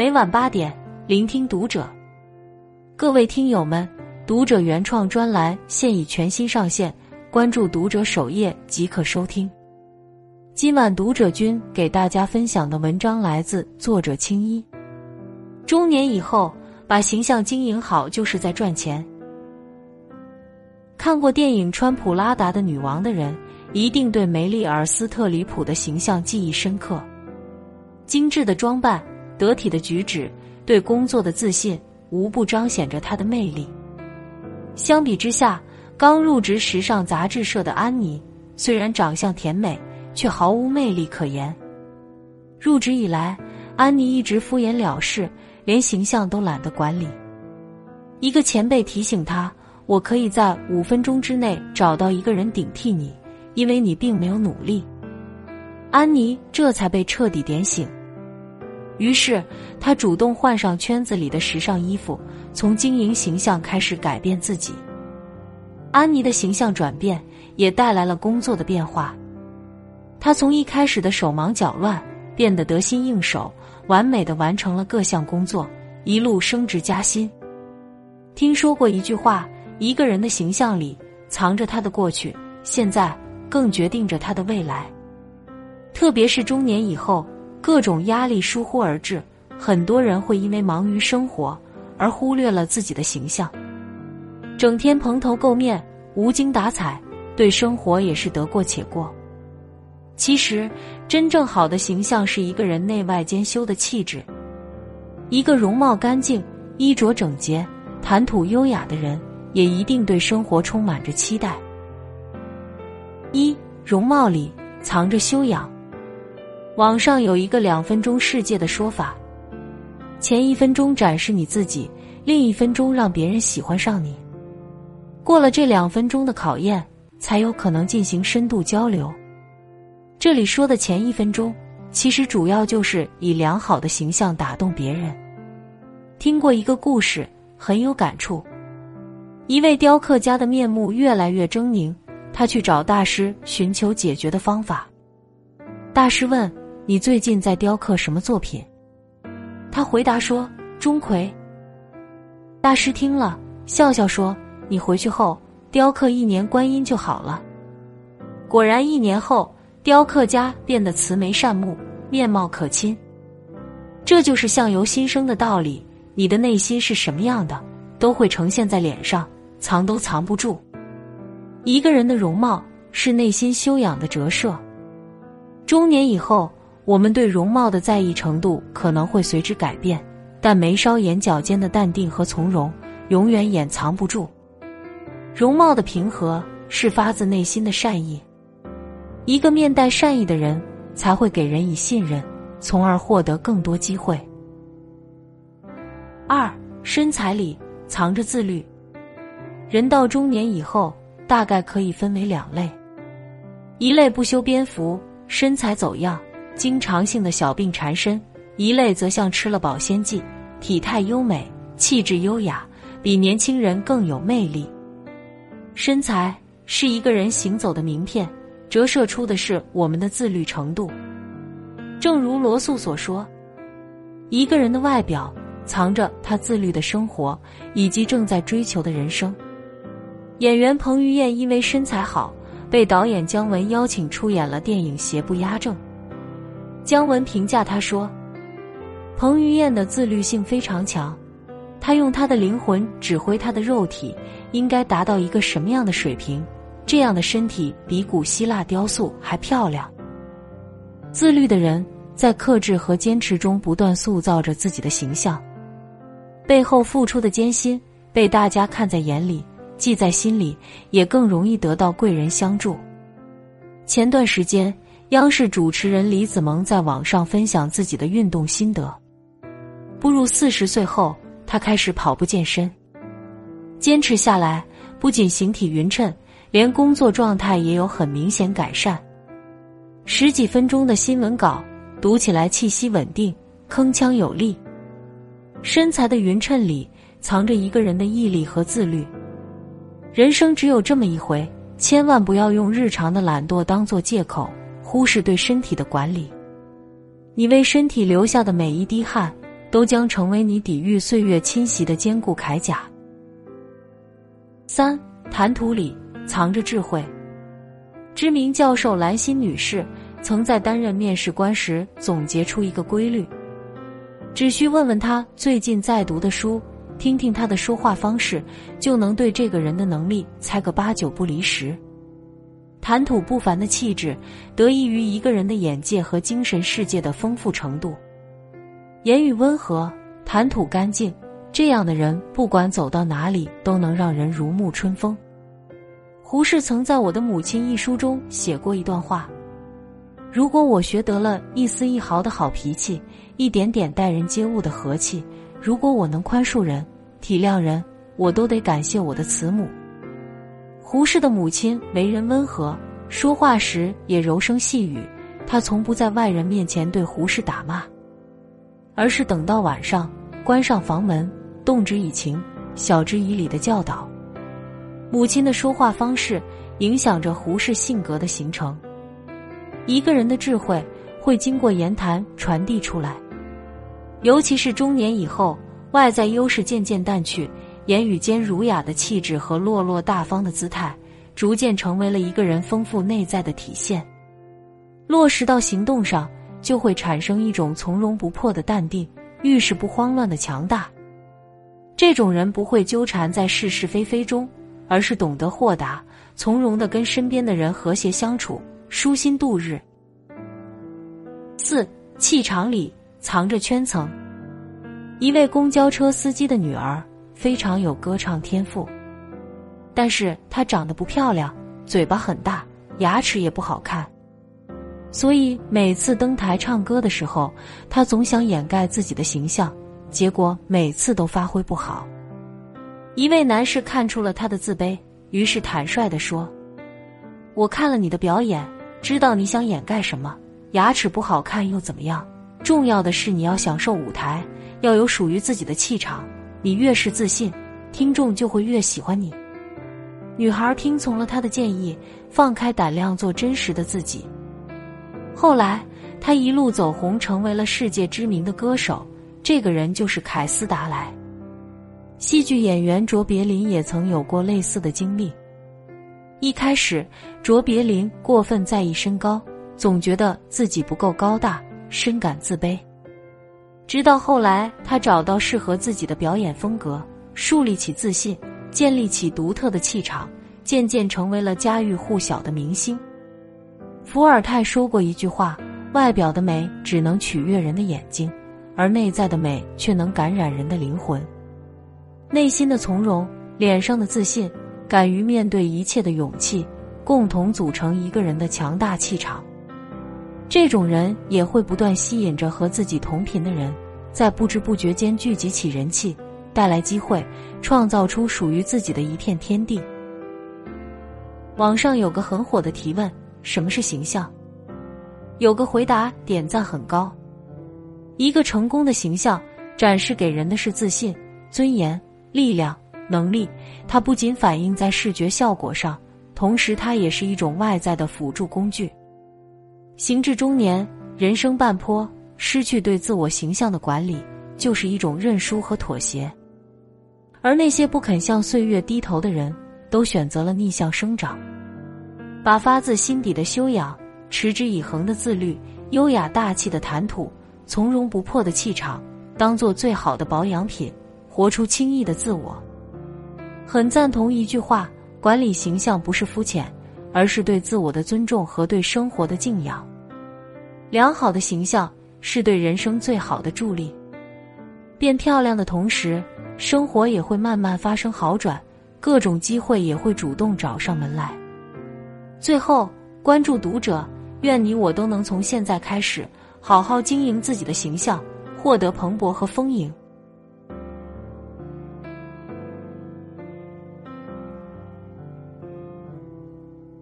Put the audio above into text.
每晚八点，聆听读者。各位听友们，读者原创专栏现已全新上线，关注读者首页即可收听。今晚读者君给大家分享的文章来自作者青衣。中年以后，把形象经营好，就是在赚钱。看过电影《川普拉达的女王》的人，一定对梅丽尔·斯特里普的形象记忆深刻。精致的装扮、得体的举止、对工作的自信，无不彰显着她的魅力。相比之下，刚入职时尚杂志社的安妮，虽然长相甜美，却毫无魅力可言。入职以来，安妮一直敷衍了事，连形象都懒得管理。一个前辈提醒她。我可以在五分钟之内找到一个人顶替你，因为你并没有努力。安妮这才被彻底点醒，于是她主动换上圈子里的时尚衣服，从经营形象开始改变自己。安妮的形象转变也带来了工作的变化，她从一开始的手忙脚乱变得得心应手，完美的完成了各项工作，一路升职加薪。听说过一句话。一个人的形象里藏着他的过去，现在更决定着他的未来。特别是中年以后，各种压力疏忽而至，很多人会因为忙于生活而忽略了自己的形象，整天蓬头垢面、无精打采，对生活也是得过且过。其实，真正好的形象是一个人内外兼修的气质。一个容貌干净、衣着整洁、谈吐优雅的人。也一定对生活充满着期待。一容貌里藏着修养。网上有一个两分钟世界的说法：前一分钟展示你自己，另一分钟让别人喜欢上你。过了这两分钟的考验，才有可能进行深度交流。这里说的前一分钟，其实主要就是以良好的形象打动别人。听过一个故事，很有感触。一位雕刻家的面目越来越狰狞，他去找大师寻求解决的方法。大师问：“你最近在雕刻什么作品？”他回答说：“钟馗。”大师听了，笑笑说：“你回去后雕刻一年观音就好了。”果然，一年后，雕刻家变得慈眉善目，面貌可亲。这就是相由心生的道理。你的内心是什么样的，都会呈现在脸上。藏都藏不住，一个人的容貌是内心修养的折射。中年以后，我们对容貌的在意程度可能会随之改变，但眉梢眼角间的淡定和从容，永远掩藏不住。容貌的平和是发自内心的善意。一个面带善意的人，才会给人以信任，从而获得更多机会。二身材里藏着自律。人到中年以后，大概可以分为两类：一类不修边幅，身材走样，经常性的小病缠身；一类则像吃了保鲜剂，体态优美，气质优雅，比年轻人更有魅力。身材是一个人行走的名片，折射出的是我们的自律程度。正如罗素所说：“一个人的外表藏着他自律的生活以及正在追求的人生。”演员彭于晏因为身材好，被导演姜文邀请出演了电影《邪不压正》。姜文评价他说：“彭于晏的自律性非常强，他用他的灵魂指挥他的肉体，应该达到一个什么样的水平？这样的身体比古希腊雕塑还漂亮。”自律的人在克制和坚持中不断塑造着自己的形象，背后付出的艰辛被大家看在眼里。记在心里，也更容易得到贵人相助。前段时间，央视主持人李子萌在网上分享自己的运动心得。步入四十岁后，他开始跑步健身，坚持下来，不仅形体匀称，连工作状态也有很明显改善。十几分钟的新闻稿读起来气息稳定，铿锵有力。身材的匀称里，藏着一个人的毅力和自律。人生只有这么一回，千万不要用日常的懒惰当做借口，忽视对身体的管理。你为身体流下的每一滴汗，都将成为你抵御岁月侵袭的坚固铠甲。三，谈吐里藏着智慧。知名教授兰心女士曾在担任面试官时总结出一个规律：只需问问他最近在读的书，听听他的说话方式，就能对这个人的能力猜个八九不离十。谈吐不凡的气质，得益于一个人的眼界和精神世界的丰富程度。言语温和，谈吐干净，这样的人不管走到哪里，都能让人如沐春风。胡适曾在《我的母亲》一书中写过一段话：“如果我学得了一丝一毫的好脾气，一点点待人接物的和气，如果我能宽恕人、体谅人，我都得感谢我的慈母。”胡适的母亲为人温和，说话时也柔声细语，她从不在外人面前对胡适打骂，而是等到晚上关上房门，动之以情，晓之以理的教导。母亲的说话方式影响着胡适性格的形成。一个人的智慧会经过言谈传递出来，尤其是中年以后，外在优势渐渐淡去，言语间儒雅的气质和落落大方的姿态，逐渐成为了一个人丰富内在的体现。落实到行动上，就会产生一种从容不迫的淡定，遇事不慌乱的强大。这种人不会纠缠在是是非非中。而是懂得豁达从容的跟身边的人和谐相处，舒心度日。四气场里藏着圈层。一位公交车司机的女儿非常有歌唱天赋，但是她长得不漂亮，嘴巴很大，牙齿也不好看，所以每次登台唱歌的时候，她总想掩盖自己的形象，结果每次都发挥不好。一位男士看出了他的自卑，于是坦率地说：“我看了你的表演，知道你想掩盖什么。牙齿不好看又怎么样？重要的是你要享受舞台，要有属于自己的气场。你越是自信，听众就会越喜欢你。”女孩听从了他的建议，放开胆量做真实的自己。后来，他一路走红，成为了世界知名的歌手。这个人就是凯斯达莱。戏剧演员卓别林也曾有过类似的经历。一开始，卓别林过分在意身高，总觉得自己不够高大，深感自卑。直到后来，他找到适合自己的表演风格，树立起自信，建立起独特的气场，渐渐成为了家喻户晓的明星。伏尔泰说过一句话：“外表的美只能取悦人的眼睛，而内在的美却能感染人的灵魂。”内心的从容，脸上的自信，敢于面对一切的勇气，共同组成一个人的强大气场。这种人也会不断吸引着和自己同频的人，在不知不觉间聚集起人气，带来机会，创造出属于自己的一片天地。网上有个很火的提问：什么是形象？有个回答点赞很高。一个成功的形象，展示给人的是自信、尊严。力量、能力，它不仅反映在视觉效果上，同时它也是一种外在的辅助工具。行至中年，人生半坡，失去对自我形象的管理，就是一种认输和妥协。而那些不肯向岁月低头的人，都选择了逆向生长，把发自心底的修养、持之以恒的自律、优雅大气的谈吐、从容不迫的气场，当做最好的保养品。活出轻易的自我，很赞同一句话：管理形象不是肤浅，而是对自我的尊重和对生活的敬仰。良好的形象是对人生最好的助力。变漂亮的同时，生活也会慢慢发生好转，各种机会也会主动找上门来。最后，关注读者，愿你我都能从现在开始，好好经营自己的形象，获得蓬勃和丰盈。